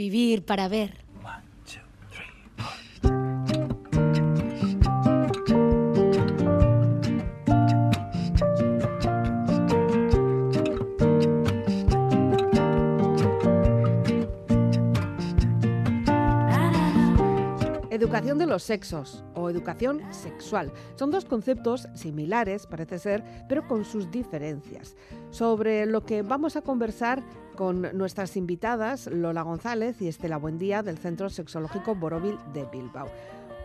Vivir para ver. Educación de los sexos o educación sexual. Son dos conceptos similares, parece ser, pero con sus diferencias. Sobre lo que vamos a conversar con nuestras invitadas, Lola González y Estela Buendía del Centro Sexológico Borovil de Bilbao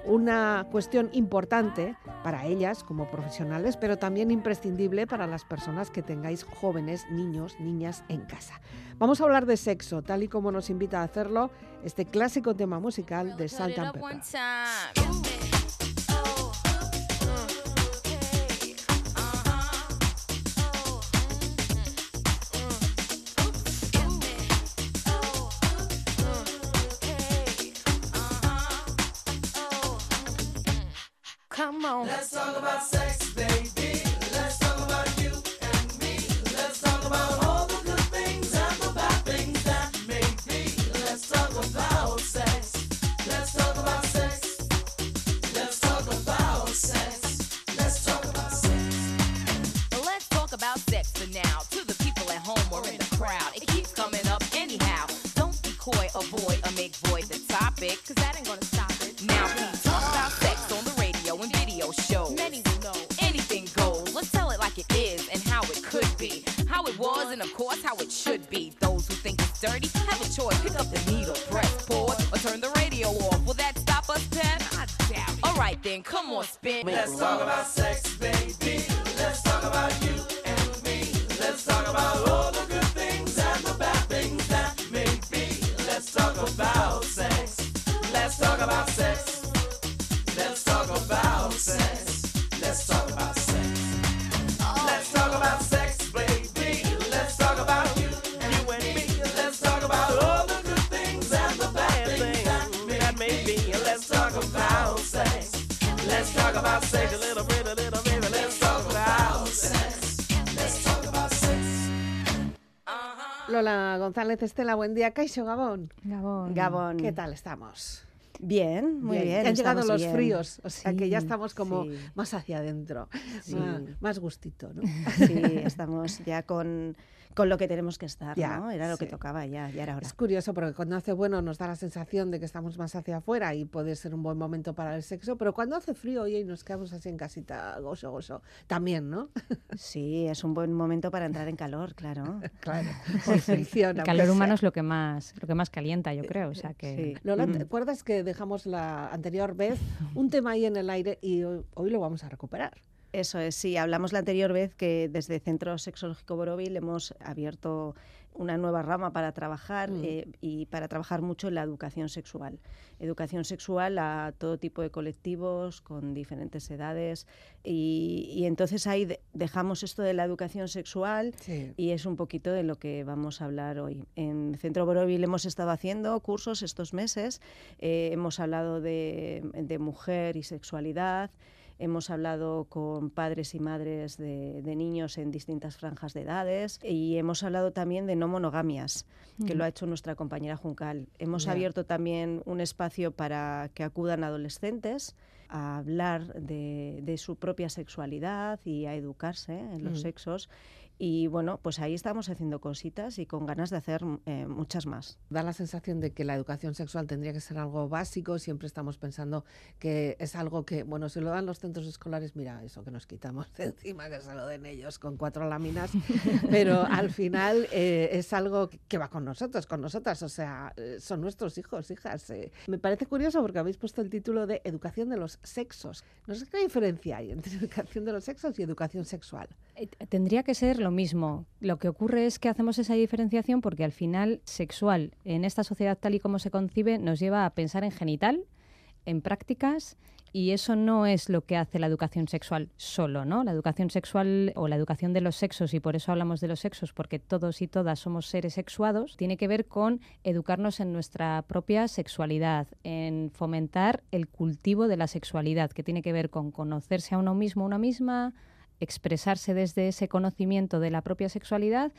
una cuestión importante para ellas como profesionales, pero también imprescindible para las personas que tengáis jóvenes, niños, niñas en casa. Vamos a hablar de sexo, tal y como nos invita a hacerlo este clásico tema musical de Salt and Pepper. Come on. Let's talk about sex, baby. Let's talk about you and me. Let's talk about all the good things and the bad things that may be. Let's talk about sex. Let's talk about sex. Let's talk about sex. Let's talk about sex. Let's talk about sex for now. To the people at home or in the crowd. It keeps coming up anyhow. Don't be coy, avoid, or make void the topic. Cause that ain't gonna stop it. Now, please talk about sex choice. Pick up the needle, press pause, or turn the radio off. Will that stop us, Pep? I doubt it. Alright then, come on, spin. Let's talk about sex, baby. Let's talk about you and me. Let's talk about all the Lola González, Estela, buen día. Caixo Gabón. Gabón. Gabón. ¿Qué tal estamos? Bien, muy bien. Han llegado los bien. fríos, o sea que ya estamos como sí. más hacia adentro, Sí. más, más gustito, ¿no? Sí, estamos ya con, con lo que tenemos que estar, Ya, ¿no? Era lo que tocaba ya, ya era hora. Es curioso porque cuando hace bueno nos da la sensación de que estamos más hacia afuera y puede ser un buen momento para el sexo, pero cuando hace frío oye, y nos quedamos así en casita, gozo, gozo, también, ¿no? Sí, es un buen momento para entrar en calor, claro. Claro, El calor sea. humano es lo que más, lo que más calienta, yo creo. O sea que Sí. Lola, ¿te Mm. acuerdas que dejamos la anterior vez un tema ahí en el aire y hoy, hoy lo vamos a recuperar? Eso es, sí, hablamos la anterior vez que desde Centro Sexológico Borovil hemos abierto una nueva rama para trabajar Mm. eh, y para trabajar mucho en la educación sexual. Educación sexual a todo tipo de colectivos, con diferentes edades. Y, y entonces ahí de- dejamos esto de la educación sexual Sí. y es un poquito de lo que vamos a hablar hoy. En Centro Borovil hemos estado haciendo cursos estos meses, eh, hemos hablado de, de mujer y sexualidad, hemos hablado con padres y madres de, de niños en distintas franjas de edades y hemos hablado también de no monogamias, que lo ha hecho nuestra compañera Juncal. Hemos abierto también un espacio para que acudan adolescentes a hablar de, de su propia sexualidad y a educarse en los Mm. sexos. Y bueno, pues ahí estamos haciendo cositas y con ganas de hacer eh, muchas más. Da la sensación de que la educación sexual tendría que ser algo básico. Siempre estamos pensando que es algo que, bueno, si lo dan los centros escolares, mira, eso que nos quitamos de encima, que se lo den ellos con cuatro láminas. Pero al final eh, es algo que va con nosotros, con nosotras. O sea, eh, son nuestros hijos, hijas. eh. Me parece curioso porque habéis puesto el título de Educación de los Sexos. No sé qué diferencia hay entre educación de los sexos y educación sexual. Eh, tendría que ser lo mismo. Lo que ocurre es que hacemos esa diferenciación porque al final sexual en esta sociedad tal y como se concibe nos lleva a pensar en genital, en prácticas y eso no es lo que hace la educación sexual solo, ¿no? La educación sexual o la educación de los sexos y por eso hablamos de los sexos porque todos y todas somos seres sexuados, tiene que ver con educarnos en nuestra propia sexualidad, en fomentar el cultivo de la sexualidad, que tiene que ver con conocerse a uno mismo, una misma, expresarse desde ese conocimiento de la propia sexualidad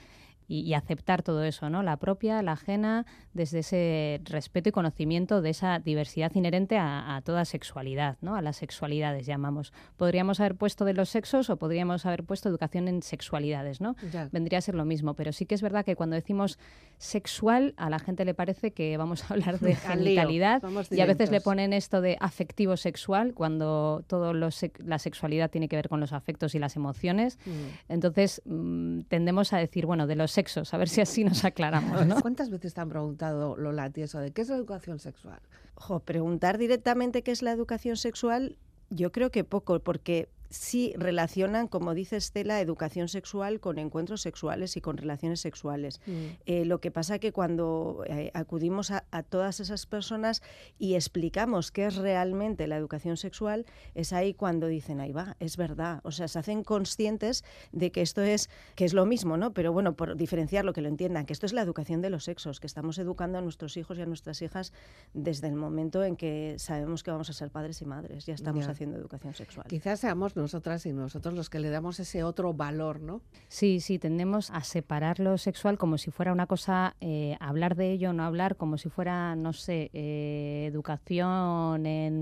y, y aceptar todo eso, ¿no? La propia, la ajena, desde ese respeto y conocimiento de esa diversidad inherente a, a toda sexualidad, ¿no? A las sexualidades llamamos. Podríamos haber puesto de los sexos o podríamos haber puesto educación en sexualidades, ¿no? Ya. Vendría a ser lo mismo, pero sí que es verdad que cuando decimos sexual a la gente le parece que vamos a hablar de genitalidad y a veces le ponen esto de afectivo sexual cuando todo lo sec- la sexualidad tiene que ver con los afectos y las emociones. Mm. Entonces mm, tendemos a decir, bueno, de los a ver si así nos aclaramos. ¿Cuántas veces te han preguntado, Lola, eso de qué es la educación sexual? Jo, preguntar directamente qué es la educación sexual, yo creo que poco, porque sí relacionan, como dice Estela, educación sexual con encuentros sexuales y con relaciones sexuales. Eh, lo que pasa que cuando eh, acudimos a, a todas esas personas y explicamos qué es realmente la educación sexual, es ahí cuando dicen, ahí va, es verdad. O sea, se hacen conscientes de que esto es, que es lo mismo, ¿no? Pero bueno, por diferenciarlo, que lo entiendan, que esto es la educación de los sexos, que estamos educando a nuestros hijos y a nuestras hijas desde el momento en que sabemos que vamos a ser padres y madres. Ya estamos Ya. haciendo educación sexual. Quizás seamos nosotras y nosotros los que le damos ese otro valor, ¿no? Sí, sí, tendemos a separar lo sexual como si fuera una cosa, eh, hablar de ello, no hablar, como si fuera, no sé, eh, educación en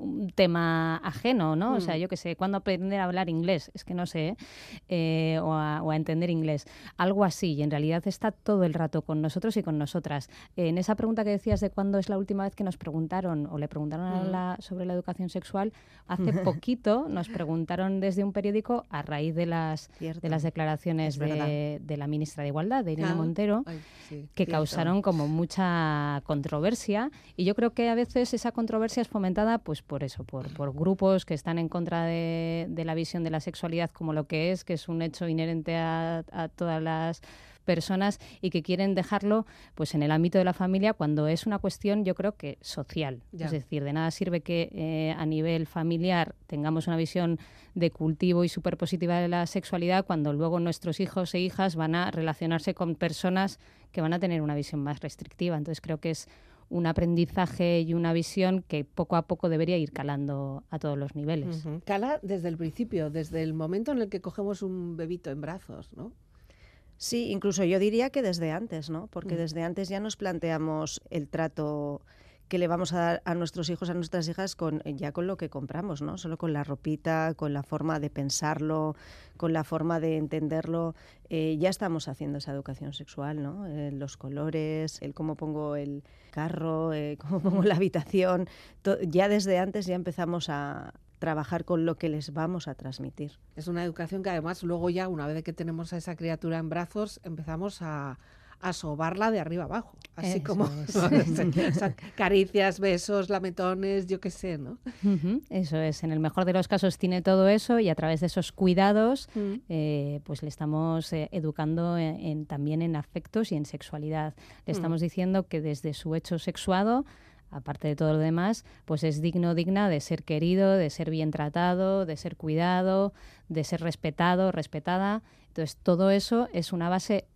un tema ajeno, ¿no? O sea, Mm. yo qué sé, ¿cuándo aprender a hablar inglés? Es que no sé, ¿eh? O, a, o a entender inglés. Algo así, y en realidad está todo el rato con nosotros y con nosotras. en esa pregunta que decías de cuándo es la última vez que nos preguntaron o le preguntaron a Mm. la- sobre la educación sexual, hace poquito nos preguntaron desde un periódico a raíz de las Cierto. de las declaraciones de, de la ministra de Igualdad, de Irene Ah, Montero, ay, sí, que cierto. causaron como mucha controversia. Y yo creo que a veces esa controversia es fomentada pues por eso, por, por grupos que están en contra de, de la visión de la sexualidad como lo que es, que es un hecho inherente a, a todas las personas y que quieren dejarlo pues en el ámbito de la familia cuando es una cuestión yo creo que social Ya. es decir de nada sirve que eh, a nivel familiar tengamos una visión de cultivo y súper positiva de la sexualidad cuando luego nuestros hijos e hijas van a relacionarse con personas que van a tener una visión más restrictiva entonces creo que es un aprendizaje y una visión que poco a poco debería ir calando a todos los niveles. Cala desde el principio, desde el momento en el que cogemos un bebito en brazos, ¿no? Sí, incluso yo diría que desde antes, ¿no? Porque Mm. desde antes ya nos planteamos el trato que le vamos a dar a nuestros hijos, a nuestras hijas, con ya con lo que compramos, ¿no? Solo con la ropita, con la forma de pensarlo, con la forma de entenderlo. Eh, ya estamos haciendo esa educación sexual, ¿no? Eh, los colores, el cómo pongo el carro, eh, cómo pongo la habitación. ya desde antes ya empezamos a trabajar con lo que les vamos a transmitir. Es una educación que además luego ya, una vez que tenemos a esa criatura en brazos, empezamos a, a sobarla de arriba abajo. Así Eso como es. o sea, caricias, besos, lametones, yo qué sé, ¿no? Eso es, en el mejor de los casos tiene todo eso y a través de esos cuidados eh, pues le estamos eh, educando en- en- también en afectos y en sexualidad. Le Mm. estamos diciendo que desde su hecho sexuado, aparte de todo lo demás, pues es digno, digna de ser querido, de ser bien tratado, de ser cuidado, de ser respetado, respetada. Entonces todo eso es una base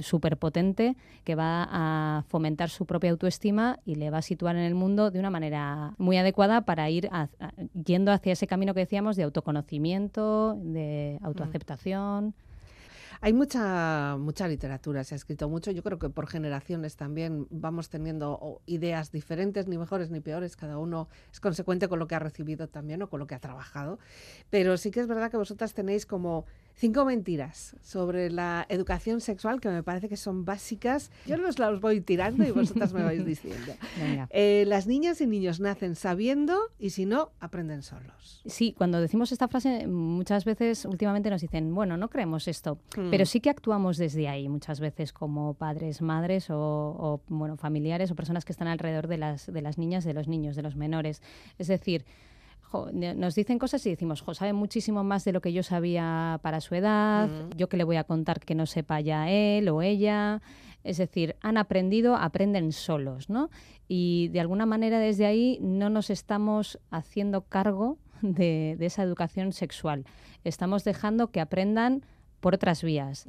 súper potente que va a fomentar su propia autoestima y le va a situar en el mundo de una manera muy adecuada para ir a- a- yendo hacia ese camino que decíamos de autoconocimiento, de autoaceptación. Hay mucha, mucha literatura, se ha escrito mucho. Yo creo que por generaciones también vamos teniendo ideas diferentes, ni mejores ni peores. Cada uno es consecuente con lo que ha recibido también o con lo que ha trabajado. Pero sí que es verdad que vosotras tenéis como cinco mentiras sobre la educación sexual que me parece que son básicas. Yo los las voy tirando y vosotras me vais diciendo. Eh, las niñas y niños nacen sabiendo y si no, aprenden solos. Sí, cuando decimos esta frase, muchas veces últimamente nos dicen, bueno, no creemos esto, Mm. pero sí que actuamos desde ahí muchas veces como padres, madres o, o, bueno, familiares o personas que están alrededor de las, de las niñas, de los niños, de los menores. Es decir, jo, nos dicen cosas y decimos, jo, sabe muchísimo más de lo que yo sabía para su edad, yo que le voy a contar que no sepa ya él o ella. Es decir, han aprendido, aprenden solos, ¿no? Y de alguna manera desde ahí no nos estamos haciendo cargo de, de esa educación sexual. Estamos dejando que aprendan por otras vías.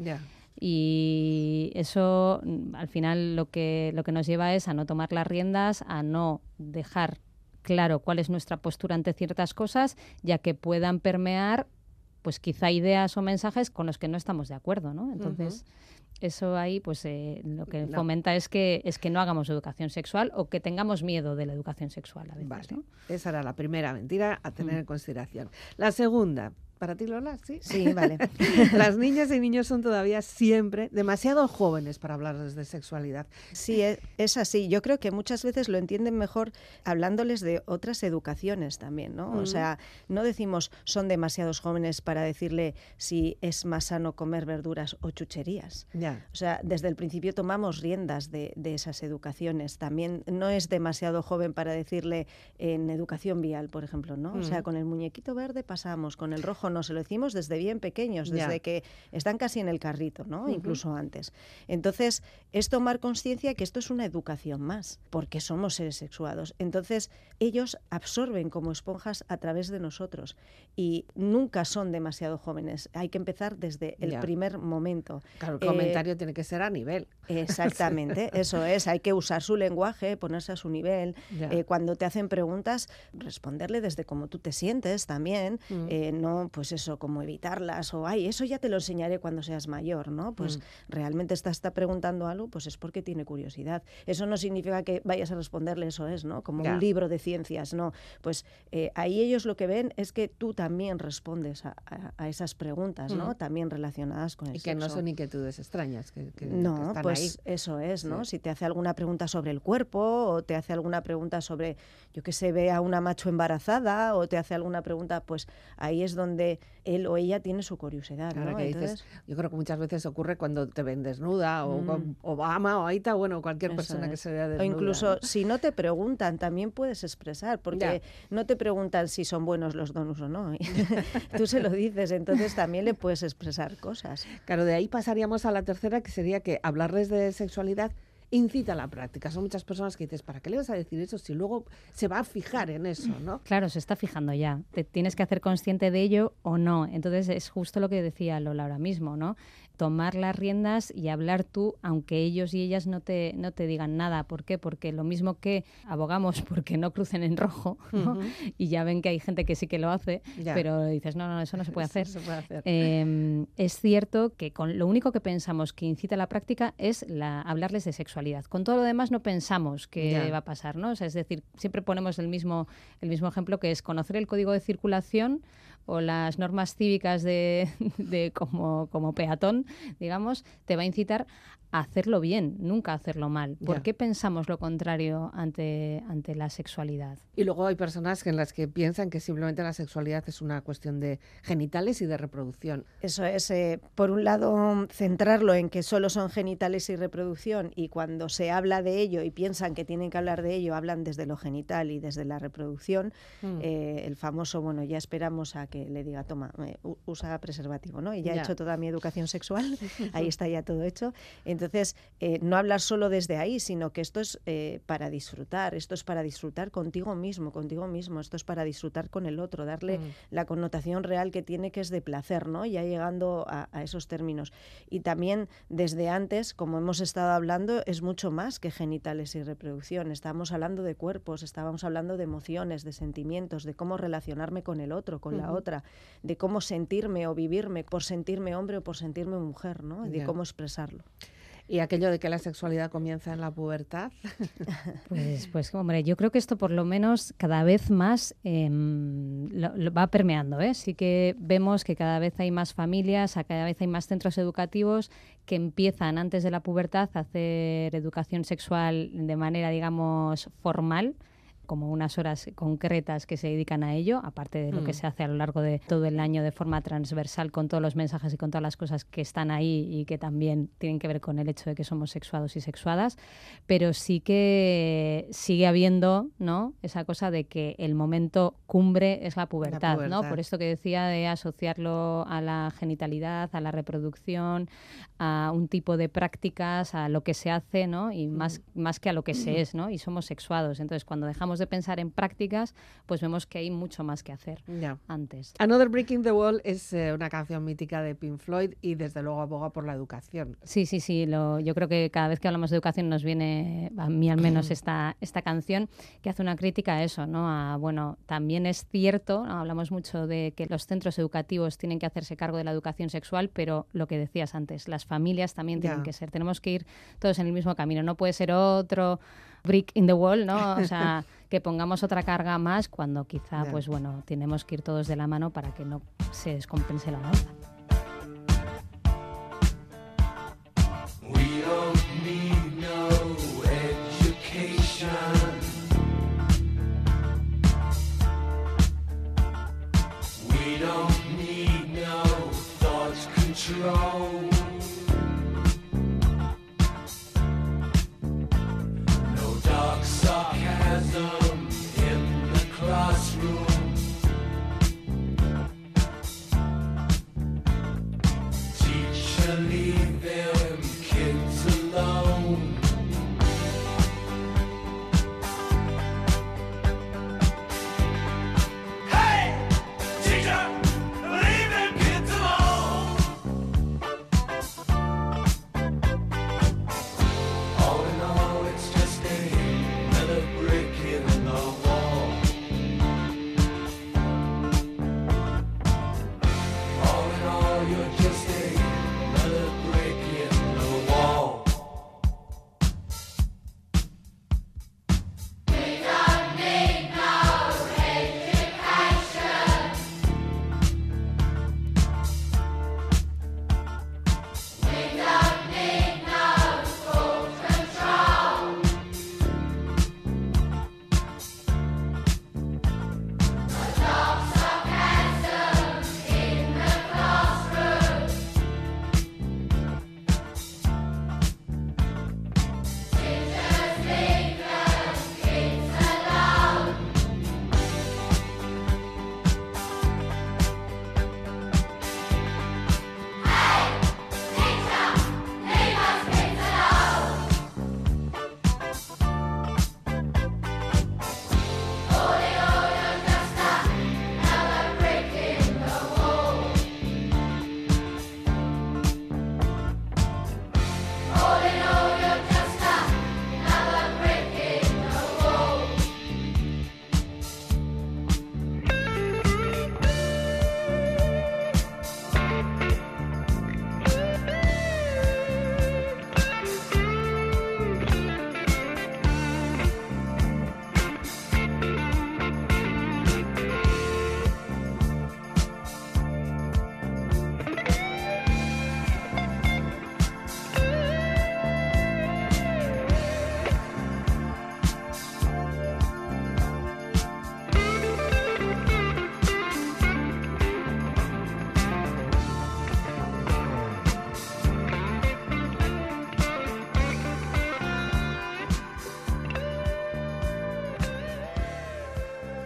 Y eso mm, al final lo que, lo que nos lleva es a no tomar las riendas, a no dejar claro cuál es nuestra postura ante ciertas cosas, ya que puedan permear pues quizá ideas o mensajes con los que no estamos de acuerdo, ¿no? Entonces, eso ahí pues eh, lo que No. fomenta es que es que no hagamos educación sexual o que tengamos miedo de la educación sexual a veces, Vale. ¿no? Esa era la primera mentira a tener Mm. en consideración. La segunda, para ti Lola, sí. Sí, vale. Las niñas y niños son todavía siempre demasiado jóvenes para hablarles de sexualidad. Sí, e- es así. Yo creo que muchas veces lo entienden mejor hablándoles de otras educaciones también, ¿no? O sea, no decimos son demasiados jóvenes para decirle si es más sano comer verduras o chucherías. Ya. O sea, desde el principio tomamos riendas de, de esas educaciones. También no es demasiado joven para decirle en educación vial, por ejemplo, ¿no? O sea, con el muñequito verde pasamos, con el rojo no, se lo decimos desde bien pequeños, Ya. desde que están casi en el carrito, ¿no? Ujú. Incluso antes. Entonces, es tomar conciencia que esto es una educación más, porque somos seres sexuados. Entonces, ellos absorben como esponjas a través de nosotros y nunca son demasiado jóvenes. Hay que empezar desde el Ya. primer momento. Claro, el Eh, comentario tiene que ser a nivel. Exactamente, eso es. Hay que usar su lenguaje, ponerse a su nivel. Ya. Eh, cuando te hacen preguntas, responderle desde cómo tú te sientes también. Mm. Eh, no, pues eso, como evitarlas o, ay, eso ya te lo enseñaré cuando seas mayor, ¿no? Pues Mm. realmente está, está preguntando algo, pues es porque tiene curiosidad. Eso no significa que vayas a responderle eso es, ¿no? Como un libro de ciencias, ¿no? Pues eh, ahí ellos lo que ven es que tú también respondes a, a- a esas preguntas, ¿no? Mm. también relacionadas con el Y que no son inquietudes extrañas. Que, que- que No, están pues ahí. eso es, ¿no? Sí. Si te hace alguna pregunta sobre el cuerpo o te hace alguna pregunta sobre, yo que sé, ve a una macho embarazada o te hace alguna pregunta, pues ahí es donde él o ella tiene su curiosidad, ¿no? que dices, yo creo que muchas veces ocurre cuando te ven desnuda o con Obama o Aita, bueno, cualquier Mm. Eso persona que se vea o desnuda. incluso ¿no? si no te preguntan, también puedes expresar, porque no te preguntan si son buenos los donuts o no. Tú se lo dices, entonces también le puedes expresar cosas. Claro, de ahí pasaríamos a la tercera, que sería que hablarles de sexualidad incita a la práctica. Son muchas personas que dices, ¿para qué le vas a decir eso si luego se va a fijar en eso, no? Claro, se está fijando ya. Te tienes que hacer consciente de ello o no. Entonces es justo lo que decía Lola ahora mismo, ¿no? Tomar las riendas y hablar tú, aunque ellos y ellas no te, no te digan nada. ¿Por qué? Porque lo mismo que abogamos porque no crucen en rojo, y ya ven que hay gente que sí que lo hace, Ya. pero dices, no, no, eso no se puede hacer. no se puede hacer. Eh, es cierto que con lo único que pensamos que incita a la práctica es la, hablarles de sexualidad. Con todo lo demás no pensamos que Ya. va a pasar, ¿no? O sea, es decir, siempre ponemos el mismo, el mismo ejemplo que es conocer el código de circulación o las normas cívicas de, de como, como peatón, digamos, te va a incitar a hacerlo bien, nunca a hacerlo mal. ¿Por Ya. qué pensamos lo contrario ante, ante la sexualidad? Y luego hay personas que en las que piensan que simplemente la sexualidad es una cuestión de genitales y de reproducción. Eso es, eh, por un lado, centrarlo en que solo son genitales y reproducción y cuando se habla de ello y piensan que tienen que hablar de ello, hablan desde lo genital y desde la reproducción. Mm. Eh, el famoso, bueno, ya esperamos a que le diga, toma, eh, usa preservativo, ¿no? Y ya, Ya. he hecho toda mi educación sexual, ahí está ya todo hecho. Entonces, eh, no hablar solo desde ahí, sino que esto es eh, para disfrutar, esto es para disfrutar contigo mismo, contigo mismo, esto es para disfrutar con el otro, darle Mm. la connotación real que tiene, que es de placer, ¿no? Ya llegando a, a esos términos. Y también desde antes, como hemos estado hablando, es mucho más que genitales y reproducción. Estábamos hablando de cuerpos, estábamos hablando de emociones, de sentimientos, de cómo relacionarme con el otro, con la Ujú. Otra, de cómo sentirme o vivirme por sentirme hombre o por sentirme mujer, ¿no? De cómo expresarlo. Y aquello de que la sexualidad comienza en la pubertad. Pues, pues hombre, yo creo que esto por lo menos cada vez más em, lo- lo va permeando. ¿eh? Sí que vemos que cada vez hay más familias, a cada vez hay más centros educativos que empiezan antes de la pubertad a hacer educación sexual de manera, digamos, formal como unas horas concretas que se dedican a ello, aparte de lo que Mm. se hace a lo largo de todo el año de forma transversal con todos los mensajes y con todas las cosas que están ahí y que también tienen que ver con el hecho de que somos sexuados y sexuadas, pero sí que sigue habiendo ¿no? esa cosa de que el momento cumbre es la pubertad, ¿no? pubertad. Por esto que decía de asociarlo a la genitalidad, a la reproducción, a un tipo de prácticas, a lo que se hace, ¿no? Y más, más que a lo que se es, ¿no? Y somos sexuados. Entonces, cuando dejamos de pensar en prácticas, pues vemos que hay mucho más que hacer antes. Another Breaking the Wall es eh, una canción mítica de Pink Floyd y desde luego aboga por la educación. Sí, sí, sí. Lo, yo creo que cada vez que hablamos de educación nos viene, a mí al menos, esta, esta canción que hace una crítica a eso, ¿no? A, bueno, también es cierto, ¿no? hablamos mucho de que los centros educativos tienen que hacerse cargo de la educación sexual, pero lo que decías antes, las familias también tienen que ser. Tenemos que ir todos en el mismo camino. No puede ser otro brick in the wall, ¿no? O sea, que pongamos otra carga más cuando quizá, pues bueno, tenemos que ir todos de la mano para que no se descompense la balanza.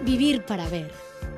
Vivir para ver.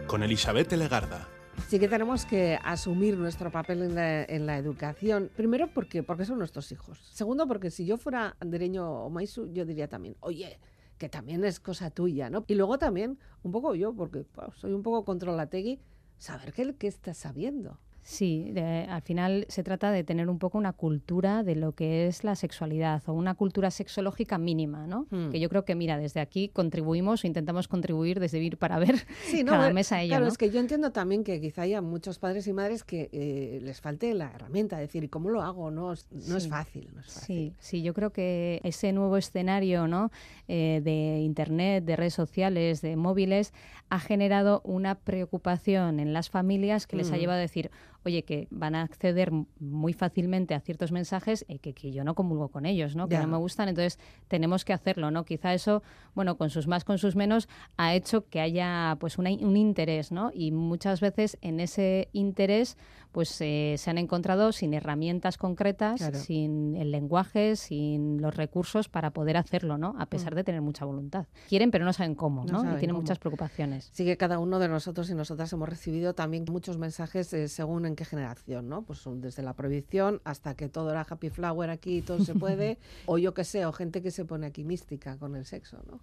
Con Elizabeth Legarda. Sí que tenemos que asumir nuestro papel en la, en la educación. Primero porque, porque son nuestros hijos. Segundo porque si yo fuera andereño o maisu, yo diría también, oye, que también es cosa tuya, ¿no? Y luego también, un poco yo, porque soy un poco controlategui, saber qué, qué estás sabiendo. Sí, de- al final se trata de tener un poco una cultura de lo que es la sexualidad o una cultura sexológica mínima, ¿no? Hmm. Que yo creo que, mira, desde aquí contribuimos o intentamos contribuir desde Vir para ver Sí, no, cada mes a ello, Claro, ¿no? es que yo entiendo también que quizá haya muchos padres y madres que eh, les falte la herramienta, decir, ¿y cómo lo hago? No, es- no es Sí. fácil, no es fácil. Sí, sí, yo creo que ese nuevo escenario ¿no? Eh, de Internet, de redes sociales, de móviles, ha generado una preocupación en las familias que les ha Mm. llevado a decir, oye, que van a acceder muy fácilmente a ciertos mensajes y que, que yo no comulgo con ellos, ¿no? que Ya. no me gustan, entonces tenemos que hacerlo. ¿no? Quizá eso, bueno, con sus más, con sus menos, ha hecho que haya pues una- un interés, ¿no? y muchas veces en ese interés pues eh, se han encontrado sin herramientas concretas, Claro. sin el lenguaje, sin los recursos para poder hacerlo, ¿no? A pesar Mm. de tener mucha voluntad. Quieren, pero no saben cómo, No ¿no? saben y tienen cómo. muchas preocupaciones. Sí que cada uno de nosotros y nosotras hemos recibido también muchos mensajes eh, según en qué generación, ¿no? Pues son desde la prohibición hasta que todo era happy flower aquí y todo se puede, o yo qué sé, o gente que se pone aquí mística con el sexo, ¿no?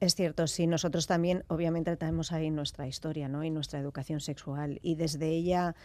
Es cierto, sí, nosotros también obviamente tenemos ahí nuestra historia ¿no? y nuestra educación sexual y desde ella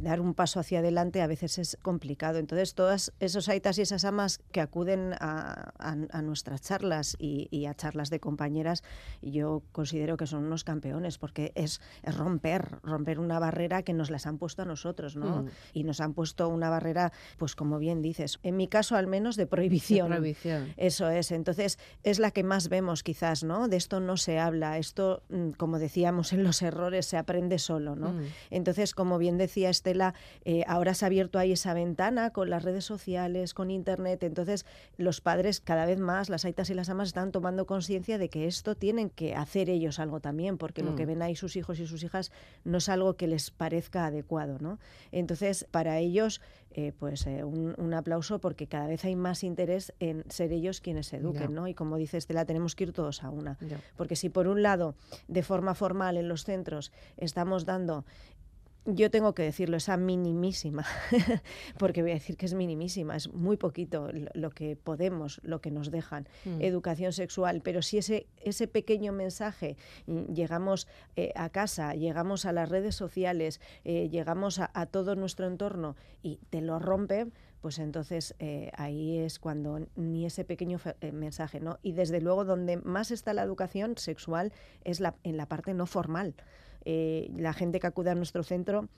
dar un paso hacia adelante a veces es complicado. Entonces, todos esos aitas y esas amas que acuden a, a- a nuestras charlas y, y a charlas de compañeras, yo considero que son unos campeones porque es, es romper, romper una barrera que nos las han puesto a nosotros, ¿no? Mm. Y nos han puesto una barrera, pues como bien dices, en mi caso al menos de prohibición. Prohibición. Eso es, entonces es la que más vemos quizás, ¿no? De esto no se habla, esto, mm, como decíamos en los errores, se aprende solo, ¿no? Mm. Entonces, como bien decía Estela, eh, ahora se ha abierto ahí esa ventana con las redes sociales, con Internet, entonces los padres cada vez más, las aitas y las amas están tomando conciencia de que esto tienen que hacer ellos algo también, porque lo que Mm. ven ahí sus hijos y sus hijas no es algo que les parezca adecuado, ¿no? Entonces, para ellos, eh, pues eh, un, un aplauso porque cada vez hay más interés en ser ellos quienes se eduquen. ¿no? Y como dice Estela, tenemos que ir todos a una. Porque si por un lado, de forma formal en los centros, estamos dando, yo tengo que decirlo, esa minimísima, porque voy a decir que es minimísima, es muy poquito lo- que podemos, lo que nos dejan, Mm. educación sexual, pero si ese, ese pequeño mensaje mm, llegamos eh, a casa, llegamos a las redes sociales, eh, llegamos a, a todo nuestro entorno y te lo rompe, pues entonces eh, ahí es cuando ni ese pequeño eh, mensaje, ¿no? Y desde luego donde más está la educación sexual es la, en la parte no formal. Eh, la gente que acude a nuestro centro,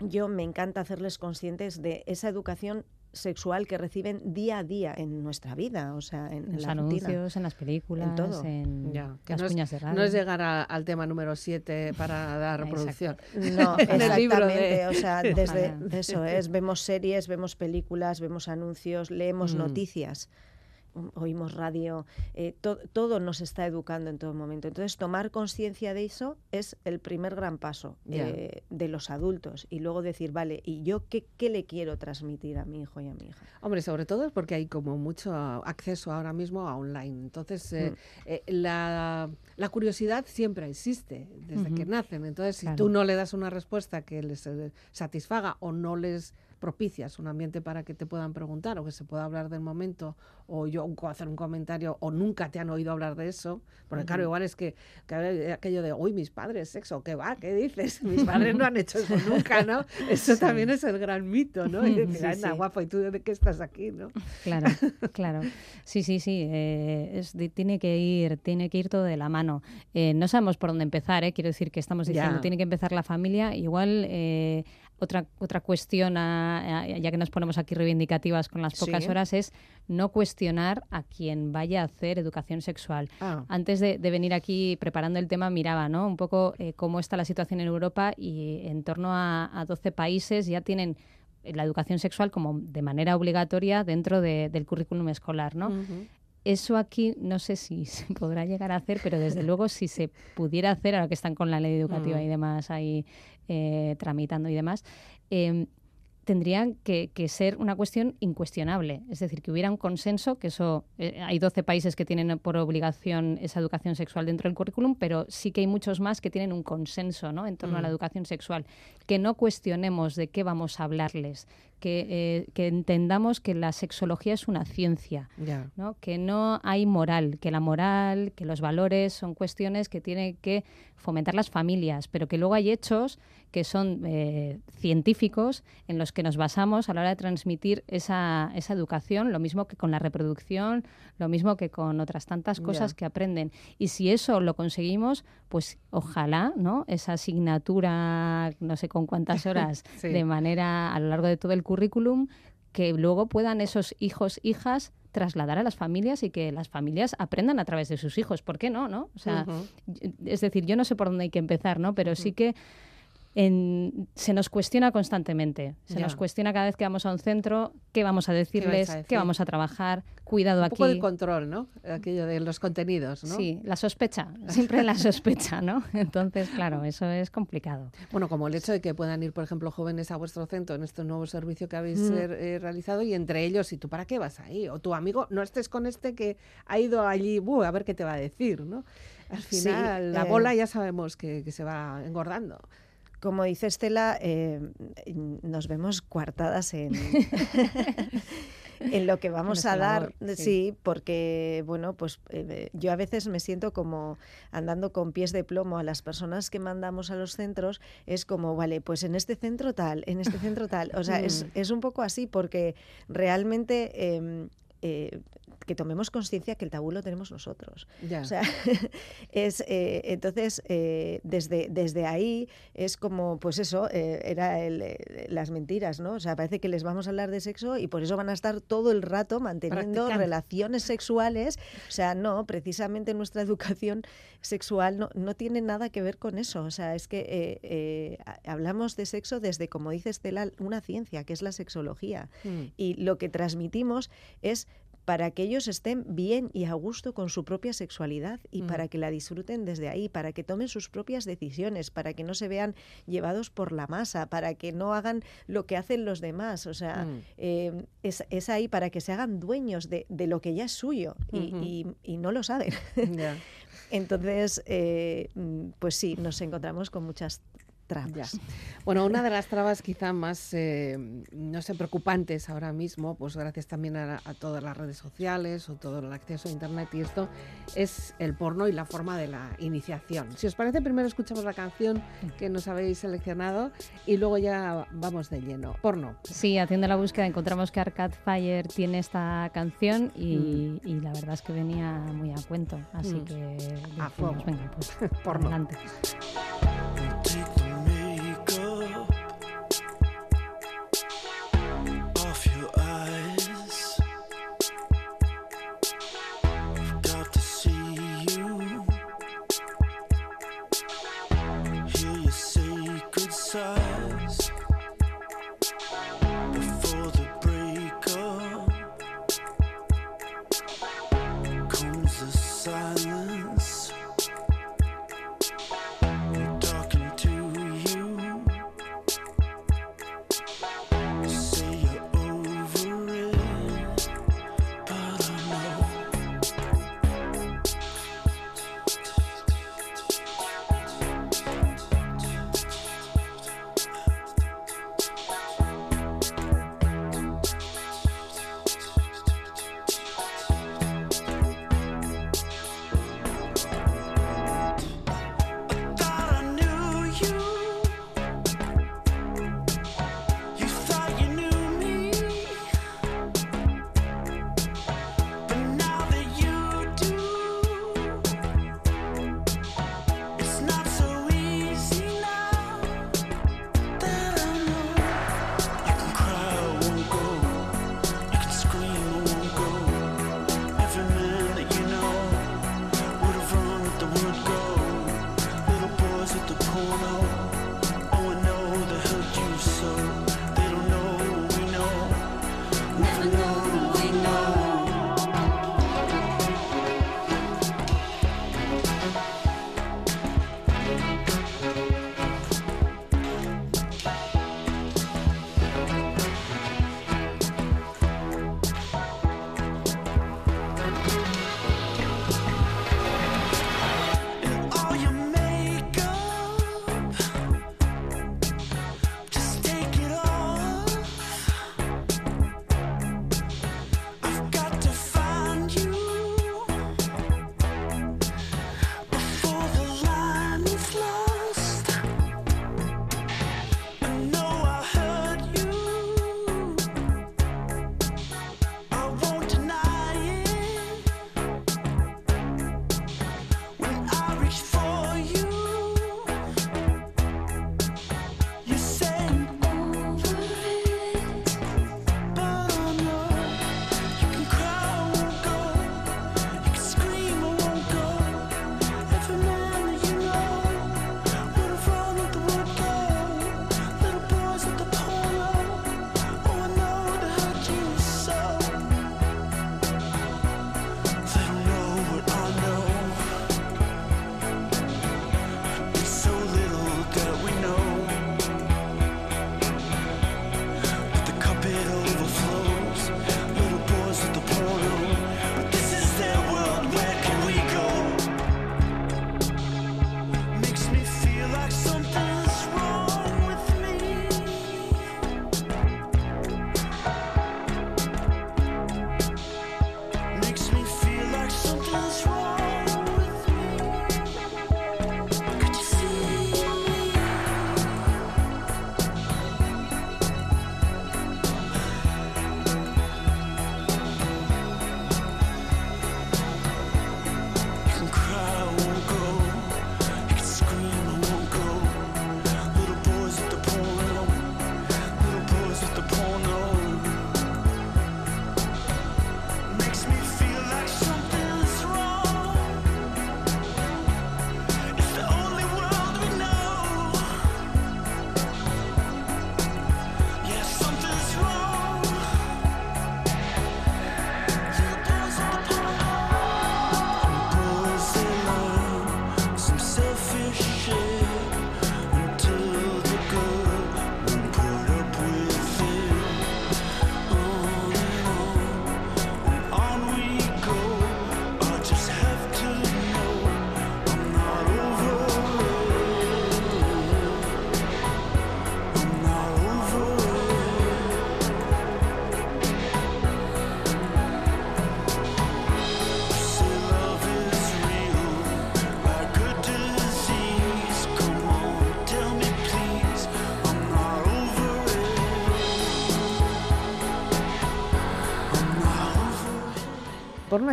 yo me encanta hacerles conscientes de esa educación sexual que reciben día a día en nuestra vida, o sea, en, En en los la anuncios, rutina. en las películas, todo. en Ya, que las no es, cuñas de radio. no es llegar a- al tema número 7 para dar reproducción. No, En exactamente. de- O sea, desde de eso es, vemos series, vemos películas, vemos anuncios, leemos Mm. noticias, oímos radio, eh, to- todo nos está educando en todo momento. Entonces, tomar conciencia de eso es el primer gran paso eh, de los adultos y luego decir, vale, ¿y yo qué, qué le quiero transmitir a mi hijo y a mi hija? Hombre, sobre todo es porque hay como mucho acceso ahora mismo a online. Entonces, eh, Mm. la, la curiosidad siempre existe desde que nacen. Entonces, si Claro. tú no le das una respuesta que les satisfaga o no les propicias un ambiente para que te puedan preguntar o que se pueda hablar del momento o yo hacer un comentario o nunca te han oído hablar de eso, porque claro, igual es que, que hay aquello de, uy, mis padres, sexo, ¿qué va? ¿Qué dices? Mis padres no han hecho eso nunca, ¿no? Eso también es el gran mito, ¿no? Y Sí, anda, sí. guapo, ¿y tú de qué estás aquí, no? Claro, claro. Sí, sí, sí. eh, es de- tiene que ir, tiene que ir todo de la mano. Eh, no sabemos por dónde empezar, ¿eh? Quiero decir que estamos diciendo Ya. tiene que empezar la familia. Igual eh, otra otra cuestión, a- a- ya que nos ponemos aquí reivindicativas con las pocas Sí. horas, es no cuestionar a quien vaya a hacer educación sexual. Ah, Antes de, de venir aquí preparando el tema, miraba ¿no? un poco eh, cómo está la situación en Europa y en torno a, a 12 países ya tienen la educación sexual como de manera obligatoria dentro de- del currículum escolar. ¿no? Eso aquí no sé si se podrá llegar a hacer, pero desde luego si se pudiera hacer, ahora que están con la ley educativa Mm. y demás ahí eh, tramitando y demás, eh, tendrían que, que ser una cuestión incuestionable. Es decir, que hubiera un consenso, que eso, eh, hay 12 países que tienen por obligación esa educación sexual dentro del currículum, pero sí que hay muchos más que tienen un consenso ¿no? en torno a la Mm. educación sexual. Que no cuestionemos de qué vamos a hablarles, que, eh, que entendamos que la sexología es una ciencia. Ya. ¿no? que no hay moral, que la moral, que los valores son cuestiones que tienen que fomentar las familias, pero que luego hay hechos que son eh, científicos en los que nos basamos a la hora de transmitir esa, esa educación, lo mismo que con la reproducción, lo mismo que con otras tantas cosas Ya. que aprenden. Y si eso lo conseguimos, pues ojalá, ¿no? Esa asignatura, no sé con cuántas horas, Sí. de manera a lo largo de todo el currículum, que luego puedan esos hijos, hijas trasladar a las familias y que las familias aprendan a través de sus hijos. ¿Por qué no? no? O sea, es decir, yo no sé por dónde hay que empezar, ¿no? Pero sí que en- se nos cuestiona constantemente. Se Ya. nos cuestiona cada vez que vamos a un centro qué vamos a decirles, qué, decir? vamos a trabajar, cuidado Un aquí. poco de control, ¿no? Aquello de los contenidos, ¿no? Sí, la sospecha, siempre la sospecha, ¿no? Entonces, claro, eso es complicado. Bueno, como el hecho de que puedan ir, por ejemplo, jóvenes a vuestro centro en este nuevo servicio que habéis Mm. eh, eh, realizado y entre ellos, ¿y tú para qué vas ahí? O tu amigo, no estés con este que ha ido allí, "Buh, a ver qué te va a decir, ¿no? Al Sí, final, la eh, bola ya sabemos que, que se va engordando. Como dice Estela, eh, nos vemos coartadas en, en lo que vamos a dar, labor, sí. sí. porque, bueno, pues eh, yo a veces me siento como andando con pies de plomo a las personas que mandamos a los centros, es como, vale, pues en este centro tal, en este centro tal. O sea, es, Mm. es un poco así, porque realmente... em, eh, que tomemos conciencia que el tabú lo tenemos nosotros. Ya. O sea, es eh, entonces eh, desde, desde ahí es como, pues eso, eh, era el, eh, las mentiras, ¿no? O sea, parece que les vamos a hablar de sexo y por eso van a estar todo el rato manteniendo relaciones sexuales. O sea, no, precisamente nuestra educación sexual no, no tiene nada que ver con eso. O sea, es que hablamos de sexo desde, como dice Estela, una ciencia, que es la sexología. Mm. Y lo que transmitimos es para que ellos estén bien y a gusto con su propia sexualidad y Mm. para que la disfruten desde ahí, para que tomen sus propias decisiones, para que no se vean llevados por la masa, para que no hagan lo que hacen los demás. O sea, Mm. eh, es, es ahí para que se hagan dueños de, de lo que ya es suyo y, Ujú. y- y no lo saben. Entonces, eh, mm, pues sí, nos encontramos con muchas Ya. trampas. Bueno, una de las trabas quizá más, eh, no sé, preocupantes ahora mismo, pues gracias también a, a todas las redes sociales o todo el acceso a Internet y esto, es el porno y la forma de la iniciación. Si os parece, primero escuchamos la canción que nos habéis seleccionado y luego ya vamos de lleno. Porno. Sí, haciendo la búsqueda encontramos que Arcade Fire tiene esta canción y, y la verdad es que venía muy a cuento. Así Mm. que A fuego. venga, pues Porno. adelante.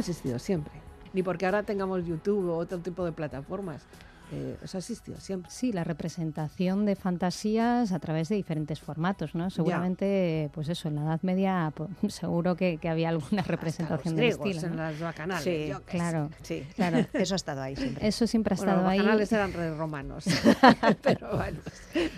Ha existido siempre. Ni porque ahora tengamos YouTube o otro tipo de plataformas. Eh, eso ha existido siempre. Sí, la representación de fantasías a través de diferentes formatos, ¿no? Seguramente, pues eso, en la Edad Media pues, seguro que, que había alguna representación griegos estilo. en ¿no? las bacanales. Sí, yo Claro, Sí, claro. Eso ha estado ahí siempre. Eso siempre ha Bueno, estado los ahí. bacanales eran re romanos. Pero bueno.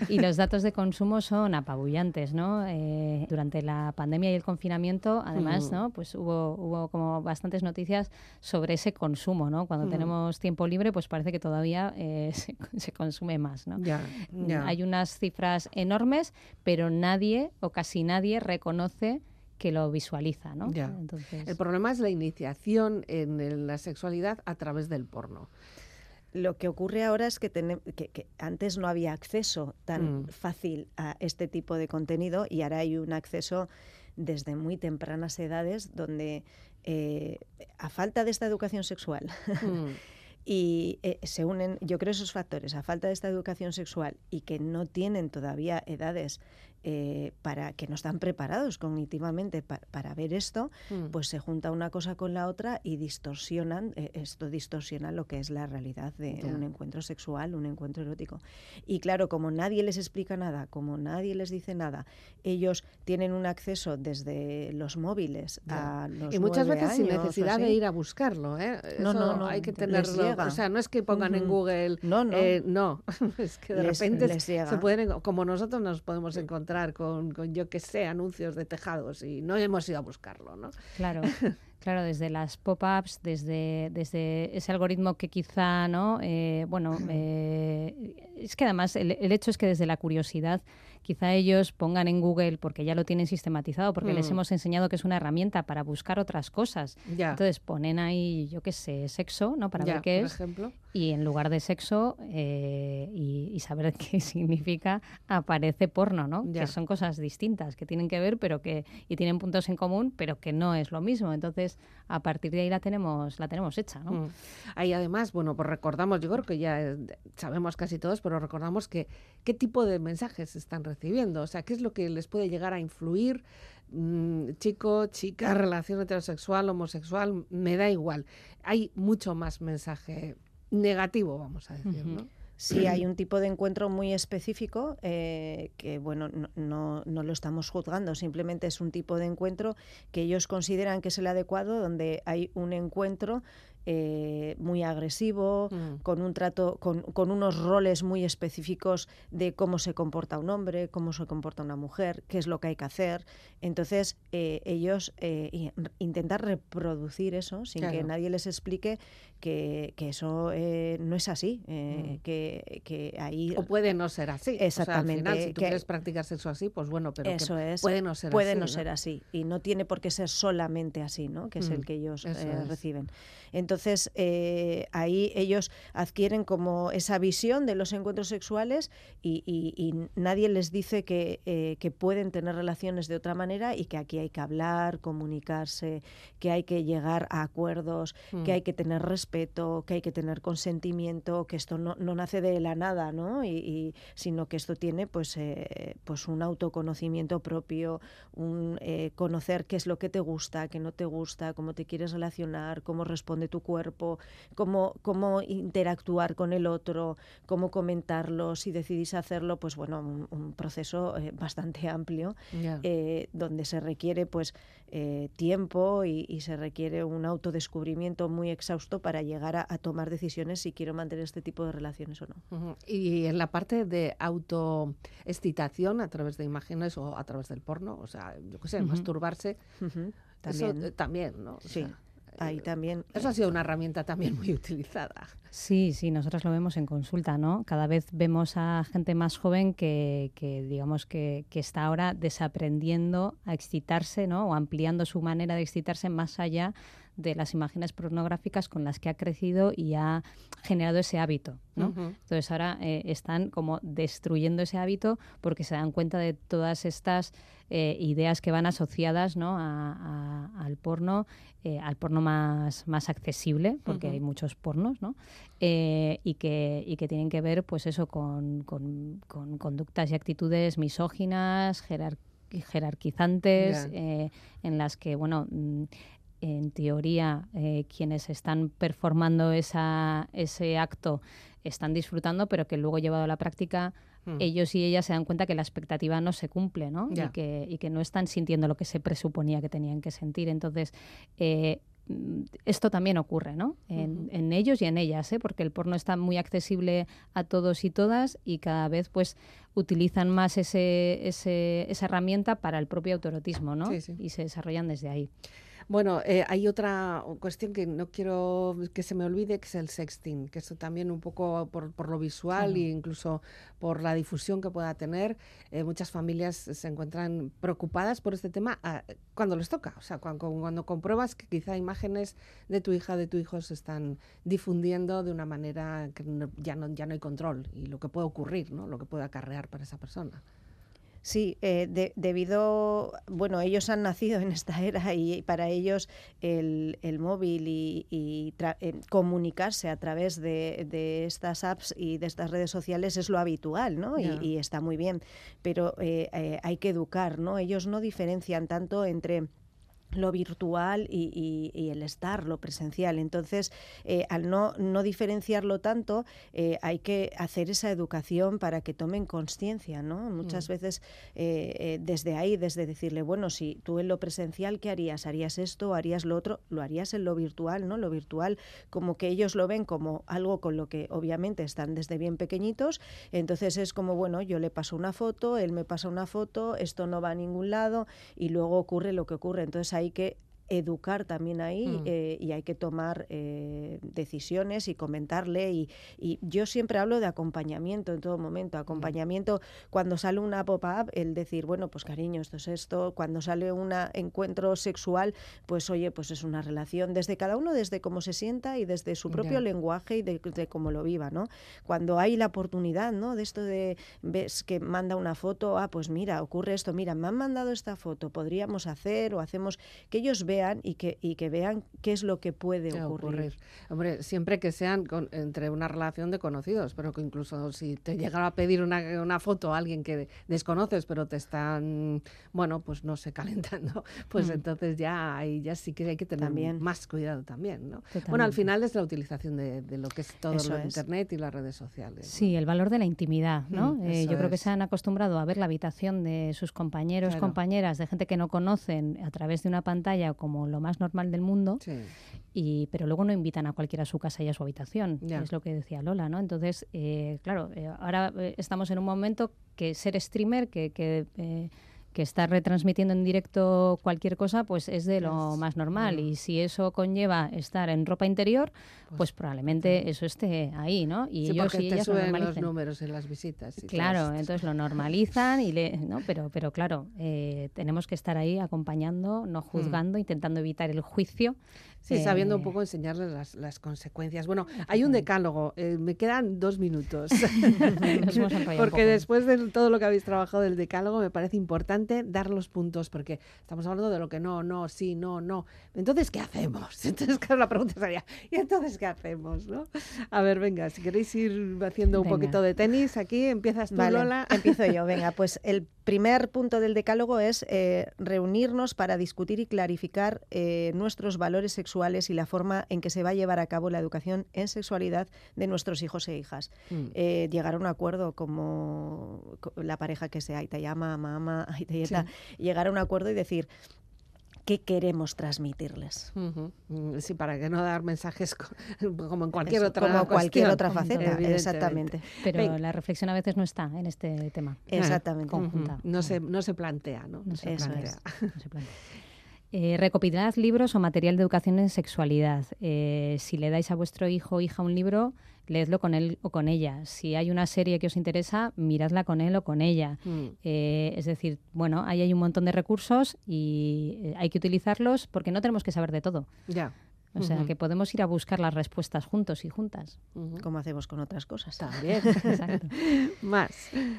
Y los datos de consumo son apabullantes, ¿no? Eh, durante la pandemia y el confinamiento, además, Ujú. ¿no? Pues hubo, hubo como bastantes noticias sobre ese consumo, ¿no? Cuando Ujú. tenemos tiempo libre, pues parece que todavía eh, se, se consume más, ¿no? Ya, Mm, ya. Hay unas cifras enormes, pero nadie o casi nadie reconoce que lo visualiza, ¿no? Ya. Entonces, El problema es la iniciación en la sexualidad a través del porno. Lo que ocurre ahora es que, que- que antes no había acceso tan Mm. fácil a este tipo de contenido y ahora hay un acceso desde muy tempranas edades donde eh, a falta de esta educación sexual Mm, y eh, se unen, yo creo, esos factores, a falta de esta educación sexual y que no tienen todavía edades eh, para que no están preparados cognitivamente pa- para ver esto, mm. pues se junta una cosa con la otra y distorsionan, eh, esto distorsiona lo que es la realidad de Ya. un encuentro sexual, un encuentro erótico. Y claro, como nadie les explica nada, como nadie les dice nada, ellos tienen un acceso desde los móviles Ya. a los y muchas veces sin años o necesidad de ir a buscarlo, ¿eh? No, Eso no, no, hay que tenerlo. O sea, no es que pongan en Ujú. Google. No, no. eh, no. es que de Les- repente les se pueden, como nosotros nos podemos encontrar con, con, yo que sé, anuncios de tejados y no hemos ido a buscarlo, ¿no? Claro, claro, desde las pop-ups, desde, desde ese algoritmo que quizá, ¿no? Eh, bueno, eh, es que además el, el hecho es que desde la curiosidad quizá ellos pongan en Google, porque ya lo tienen sistematizado, porque les Mm. hemos enseñado que es una herramienta para buscar otras cosas. Ya. Entonces ponen ahí, yo qué sé, sexo, ¿no? Para ya, ver qué por es. ejemplo. Y en lugar de sexo eh, y, y saber qué significa, aparece porno, ¿no? Ya. Que son cosas distintas, que tienen que ver, pero que y tienen puntos en común, pero que no es lo mismo. Entonces, a partir de ahí la tenemos, la tenemos hecha, ¿no? Mm. Ahí además, bueno, pues recordamos, yo creo que ya eh, sabemos casi todos, pero recordamos que qué tipo de mensajes están recibiendo, o sea, qué es lo que les puede llegar a influir, mm, chico, chica, relación heterosexual, homosexual, me da igual. Hay mucho más mensaje negativo, vamos a decir. ¿no? Sí, hay un tipo de encuentro muy específico eh, que, bueno, no, no, no lo estamos juzgando, simplemente es un tipo de encuentro que ellos consideran que es el adecuado, donde hay un encuentro eh, muy agresivo, Mm. con un trato, con, con unos roles muy específicos de cómo se comporta un hombre, cómo se comporta una mujer, qué es lo que hay que hacer. Entonces, eh, ellos eh, intentan reproducir eso sin que nadie les explique que, que eso eh, no es así, Mm. que, que ahí... O puede no ser así. O sea, al Exactamente, final, si tú que- quieres practicar sexo así, pues bueno, pero que eso es. puede no ser puede así. no ser así. Y no tiene por qué ser solamente así, ¿no? Que es Mm, el que ellos reciben. Entonces, eh, ahí ellos adquieren como esa visión de los encuentros sexuales y, y- y nadie les dice que, eh, que pueden tener relaciones de otra manera y que aquí hay que hablar, comunicarse, que hay que llegar a acuerdos, Mm. que hay que tener respeto, que hay que tener consentimiento, que esto no, no nace de la nada, ¿no? Y, y- sino que esto tiene pues, eh, pues un autoconocimiento propio, un eh, conocer qué es lo que te gusta, qué no te gusta, cómo te quieres relacionar, cómo responde tu cuerpo, cómo, cómo interactuar con el otro, cómo comentarlo, si decidís hacerlo, pues bueno, un, un proceso eh, bastante amplio eh, donde se requiere pues eh, tiempo y, y se requiere un autodescubrimiento muy exhausto para llegar a, a tomar decisiones si quiero mantener este tipo de relaciones o no. Y en la parte de autoexcitación a través de imágenes o a través del porno, o sea, yo qué sé, masturbarse, También. también, ¿no? O Sí. sea, ahí también. Eso ha sido una herramienta también muy utilizada. Sí, sí, nosotros lo vemos en consulta, ¿no? Cada vez vemos a gente más joven que, que digamos, que, que está ahora desaprendiendo a excitarse, ¿no? O ampliando su manera de excitarse más allá de las imágenes pornográficas con las que ha crecido y ha generado ese hábito, ¿no? Entonces ahora eh, están como destruyendo ese hábito porque se dan cuenta de todas estas eh, ideas que van asociadas ¿no? a- a- al porno, eh, al porno más, más accesible, porque hay muchos pornos, ¿no? Y, que, y que tienen que ver, pues eso, con, con- con conductas y actitudes misóginas, jerar- jerarquizantes, eh, en las que, bueno, mm, en teoría, eh, quienes están performando esa, ese acto están disfrutando, pero que luego llevado a la práctica, Mm. ellos y ellas se dan cuenta que la expectativa no se cumple, ¿no? Y, que, y que no están sintiendo lo que se presuponía que tenían que sentir. Entonces, eh, mm, esto también ocurre, ¿no? En, en ellos y en ellas, ¿eh? Porque el porno está muy accesible a todos y todas y cada vez, pues, utilizan más ese, ese- esa herramienta para el propio autorotismo, ¿no? Sí, sí. Y se desarrollan desde ahí. Bueno, eh, hay otra cuestión que no quiero que se me olvide, que es el sexting, que eso también un poco por, por lo visual Claro. e incluso por la difusión que pueda tener, eh, muchas familias se encuentran preocupadas por este tema ah, cuando les toca, o sea, cuando, cuando compruebas que quizá imágenes de tu hija, de tu hijo se están difundiendo de una manera que no- ya, no, ya no hay control y lo que puede ocurrir, ¿no? lo que puede acarrear para esa persona. Sí, eh, de- debido, bueno, ellos han nacido en esta era y para ellos el, el móvil y, y eh, comunicarse a través de, de estas apps y de estas redes sociales es lo habitual, ¿no? Y-. Y, está muy bien, pero eh, eh, hay que educar, ¿no? Ellos no diferencian tanto entre lo virtual y, y- y el estar, lo presencial. Entonces, eh, al no, no diferenciarlo tanto, eh, hay que hacer esa educación para que tomen conciencia, ¿no? Muchas Mm. veces eh, desde ahí, desde decirle, bueno, si tú en lo presencial, ¿qué harías? ¿Harías esto? ¿Harías lo otro? Lo harías en lo virtual, ¿no? Lo virtual, como que ellos lo ven como algo con lo que obviamente están desde bien pequeñitos, entonces es como, bueno, yo le paso una foto, él me pasa una foto, esto no va a ningún lado y luego ocurre lo que ocurre. Entonces hay que educar también ahí Mm. eh, y hay que tomar eh, decisiones y comentarle y, y yo siempre hablo de acompañamiento en todo momento, acompañamiento cuando sale una pop-up, el decir, bueno, pues cariño, esto es esto, cuando sale un encuentro sexual, pues oye, pues es una relación desde cada uno, desde cómo se sienta y desde su propio lenguaje y de, de cómo lo viva, ¿no? Cuando hay la oportunidad, ¿no? De esto de, ves que manda una foto, ah, pues mira, ocurre esto, mira, me han mandado esta foto, podríamos hacer o hacemos, que ellos vean y que, y que vean qué es lo que puede a ocurrir. Hombre, siempre que sean con- entre una relación de conocidos, pero que incluso si te llegara a pedir una, una foto a alguien que desconoces, pero te están, bueno, pues no sé, calentando, pues Mm. entonces ya ahí ya sí que hay que tener También. más cuidado también, ¿no? Bueno, al final es la utilización de, de lo que es todo Eso lo es. internet y las redes sociales. ¿no? Sí, el valor de la intimidad, ¿no? Mm, Eh, yo creo que se han acostumbrado a ver la habitación de sus compañeros, Claro. compañeras, de gente que no conocen a través de una pantalla como lo más normal del mundo, Sí. y, pero luego no invitan a cualquiera a su casa y a su habitación, es lo que decía Lola, ¿no? Entonces, eh, claro, eh, ahora eh, estamos en un momento que ser streamer, que, que, eh, que estar retransmitiendo en directo cualquier cosa, pues es de lo más normal. mm. Y si eso conlleva estar en ropa interior, pues, Pues, probablemente eso esté ahí, ¿no? Y Sí, ellos porque y te ellas lo suben los normalicen. números en las visitas. y Claro, entonces lo normalizan y le, ¿no? pero, pero claro, eh, tenemos que estar ahí acompañando, no juzgando, intentando evitar el juicio. Sí, sabiendo un eh, poco enseñarles las, las consecuencias. Bueno, hay un decálogo, eh, me quedan dos minutos. Porque después de todo lo que habéis trabajado del decálogo, me parece importante dar los puntos, porque estamos hablando de lo que no, no, sí, no, no. Entonces, ¿qué hacemos? Entonces, claro, la pregunta sería, ¿y entonces qué hacemos? ¿no? A ver, venga, si queréis ir haciendo un Venga. poquito de tenis aquí, empiezas tú, Vale, Lola. empiezo yo. Venga, pues el primer punto del decálogo es eh, reunirnos para discutir y clarificar eh, nuestros valores sexuales y la forma en que se va a llevar a cabo la educación en sexualidad de nuestros hijos e hijas. Mm. Eh, llegar a un acuerdo como co- la pareja que sea, te llama, mamá, Aitayeta, llegar a un acuerdo y decir qué queremos transmitirles. Sí, para que no dar mensajes co- como en cualquier Eso, otra como cualquier otra faceta, exactamente. Pero la reflexión a veces no está en este tema. Exactamente. No se, no se plantea, ¿no? No se Eso plantea. es. No se plantea. Eh, recopilad libros o material de educación en sexualidad. Eh, si le dais a vuestro hijo o hija un libro, leedlo con él o con ella. Si hay una serie que os interesa, miradla con él o con ella. Mm. Eh, es decir, bueno, ahí hay un montón de recursos y eh, hay que utilizarlos porque no tenemos que saber de todo. Ya. O sea, que podemos ir a buscar las respuestas juntos y juntas. Como hacemos con otras cosas. También. Exacto. Más.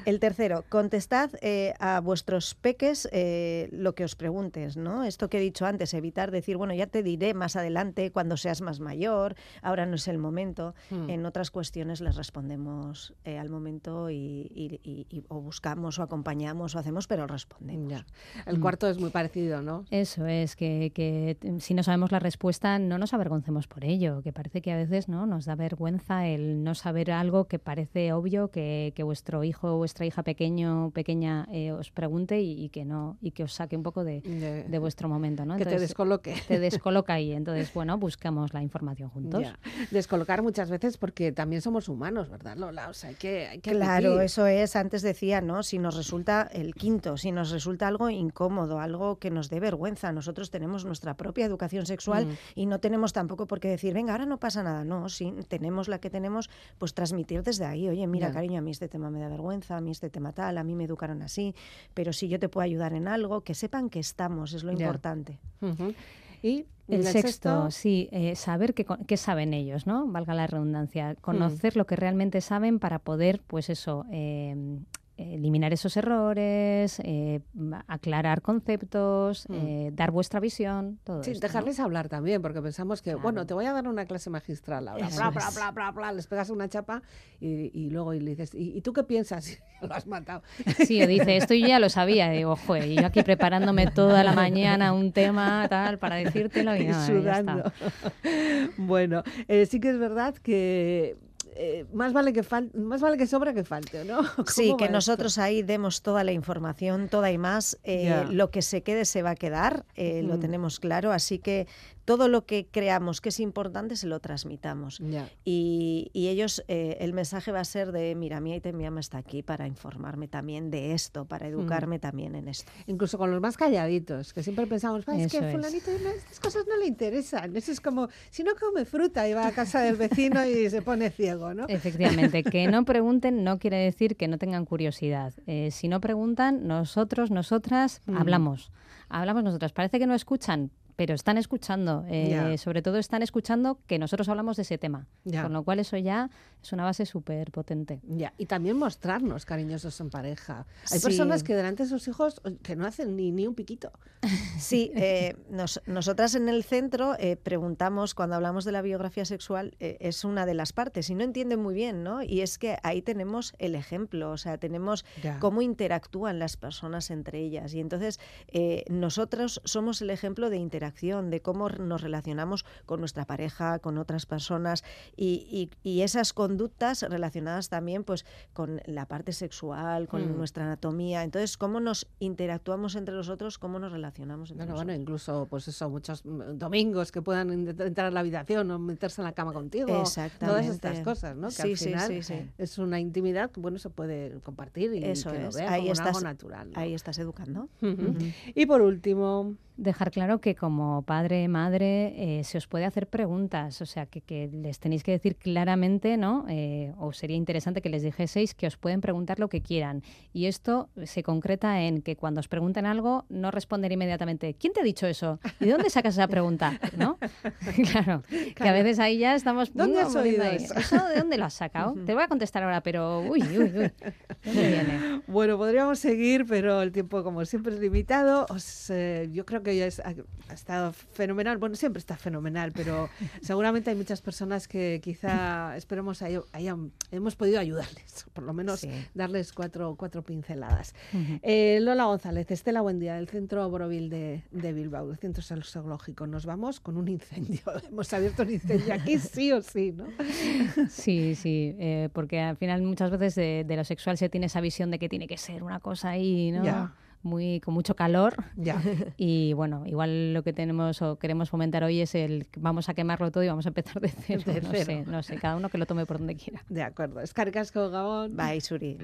El tercero, contestad eh, a vuestros peques eh, lo que os preguntes, ¿no? Esto que he dicho antes, evitar decir, bueno, ya te diré más adelante cuando seas más mayor, ahora no es el momento. Mm. En otras cuestiones les respondemos eh, al momento y, y- y- y- o buscamos o acompañamos o hacemos, pero respondemos. Ya. El cuarto es muy parecido, ¿no? Eso es, que, que, eh, si no sabemos la respuesta no nos avergoncemos por ello, que parece que a veces no nos da vergüenza el no saber algo que parece obvio que, que vuestro hijo o vuestra hija pequeño o pequeña eh, os pregunte y, y que no y que os saque un poco de, De- de vuestro momento, ¿no? que te descoloque. te descoloca ahí. Entonces, bueno, buscamos la información juntos. Ya. Descolocar muchas veces porque también somos humanos, ¿verdad, Lola? O sea, hay que, hay que Claro, admitir. eso es, antes decía, ¿no? Si nos resulta el quinto, si nos resulta algo incómodo, algo que nos dé vergüenza, nosotros tenemos nuestra propia educación sexual Mm. y no tenemos tampoco por qué decir, venga, ahora no pasa nada, no, si tenemos la que tenemos, pues transmitir desde ahí, oye, mira, cariño, a mí este tema me da vergüenza, a mí este tema tal, a mí me educaron así, pero si yo te puedo ayudar en algo, que sepan que estamos, es lo importante. Y El, el sexto, sí, eh, saber qué, qué saben ellos, ¿no? Valga la redundancia. Hmm. Conocer lo que realmente saben para poder, pues eso, eh, eliminar esos errores, eh, aclarar conceptos, Mm. eh, dar vuestra visión, todo Sí, esto, ¿no? dejarles hablar también, porque pensamos que, Claro. bueno, te voy a dar una clase magistral ahora, bla, bla, bla, bla, bla, les pegas una chapa y, y luego y le dices, ¿y, y tú qué piensas? Lo has matado. Sí, o dice, esto yo ya lo sabía. Y digo, joder, y yo aquí preparándome toda la mañana un tema tal para decírtelo y y nada, ya sudando. está. bueno, eh, sí que es verdad que eh, más vale que fal- más vale que sobra que falte, ¿no? Sí, ¿Cómo que esto? nosotros ahí demos toda la información, toda y más. eh. Lo que se quede se va a quedar, eh, lo Mm. tenemos claro. Así que todo lo que creamos que es importante se lo transmitamos. Y, y ellos, eh, el mensaje va a ser de, mira, mi te me está aquí para informarme también de esto, Mm. para educarme también en esto. Incluso con los más calladitos, que siempre pensamos, "Ah, es que Eso fulanito estas cosas no le interesan. Eso es como, si no come fruta y va a casa del vecino y se pone ciego, ¿no? Efectivamente, que no pregunten no quiere decir que no tengan curiosidad. Eh, si no preguntan, nosotros, nosotras, Mm. hablamos. Hablamos nosotras. Parece que no escuchan, pero están escuchando. Eh. Sobre todo están escuchando que nosotros hablamos de ese tema. Con lo cual eso ya es una base súper potente. Ya, y también mostrarnos cariñosos en pareja. Hay Sí. personas que delante de sus hijos que no hacen ni, ni un piquito. Sí, eh, nos- nosotras en el centro eh, preguntamos, cuando hablamos de la biografía sexual, eh, es una de las partes y no entienden muy bien, ¿no? Y es que ahí tenemos el ejemplo, o sea, tenemos cómo interactúan las personas entre ellas. Y entonces eh, nosotros somos el ejemplo de interacción, de cómo nos relacionamos con nuestra pareja, con otras personas y, y- y esas conductas relacionadas también pues, con la parte sexual, con Mm. nuestra anatomía. Entonces, cómo nos interactuamos entre nosotros, cómo nos relacionamos entre Bueno, bueno, nosotros. incluso, pues eso, muchos mm, domingos que puedan entrar a la habitación o meterse en la cama contigo. Todas Exactamente. estas cosas, ¿no? Que Sí, al final sí, sí. es una intimidad que, bueno, se puede compartir y Eso que lo es. vean Ahí como un algo estás- natural. ¿no? Ahí estás educando. Y por último, Dejar claro que como padre, madre, eh, se os puede hacer preguntas, o sea, que, que les tenéis que decir claramente, ¿no? Eh, o sería interesante que les dijeseis que os pueden preguntar lo que quieran. Y esto se concreta en que cuando os pregunten algo, no responder inmediatamente, ¿quién te ha dicho eso? ¿Y de dónde sacas esa pregunta? ¿No? claro, que a veces ahí ya estamos... ¿Dónde has oído eso? ¿De dónde lo has sacado? Te voy a contestar ahora, pero... Uy, uy, uy. ¿De dónde viene? Bueno, podríamos seguir, pero el tiempo, como siempre, es limitado. Os, eh, yo creo que ya es- estado fenomenal. Bueno, siempre está fenomenal, pero seguramente hay muchas personas que quizá esperemos haya- hayan, hemos podido ayudarles, por lo menos Sí. darles cuatro, cuatro pinceladas. Eh, Lola González, Estela Buendía, del Centro Borovil de, de Bilbao, el Centro Sexológico. Nos vamos con un incendio. Hemos abierto un incendio aquí, sí o sí, ¿no? Sí, sí, eh, porque al final muchas veces de, de lo sexual se tiene esa visión de que tiene que ser una cosa ahí, ¿no? Muy, con mucho calor. Ya. Y bueno, igual lo que tenemos o queremos fomentar hoy es el vamos a quemarlo todo y vamos a empezar de cero. De no sé, no sé, cada uno que lo tome por donde quiera. De acuerdo. Escarcasco, Gabón. Bye, Suri.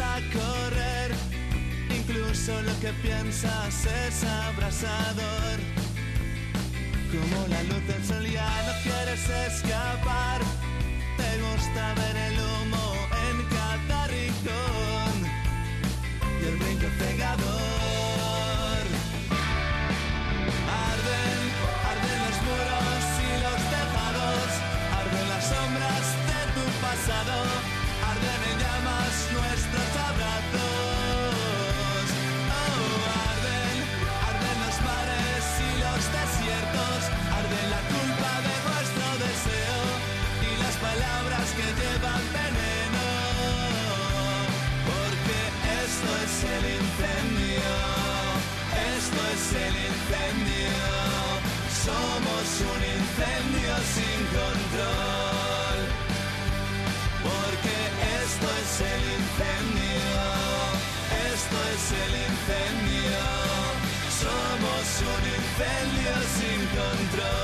a correr. Incluso lo que piensas es abrasador. Como la luz del sol ya no quieres escapar. Te gusta ver el humo en cada rincón y el brinco cegador. el incendio, somos un incendio sin control.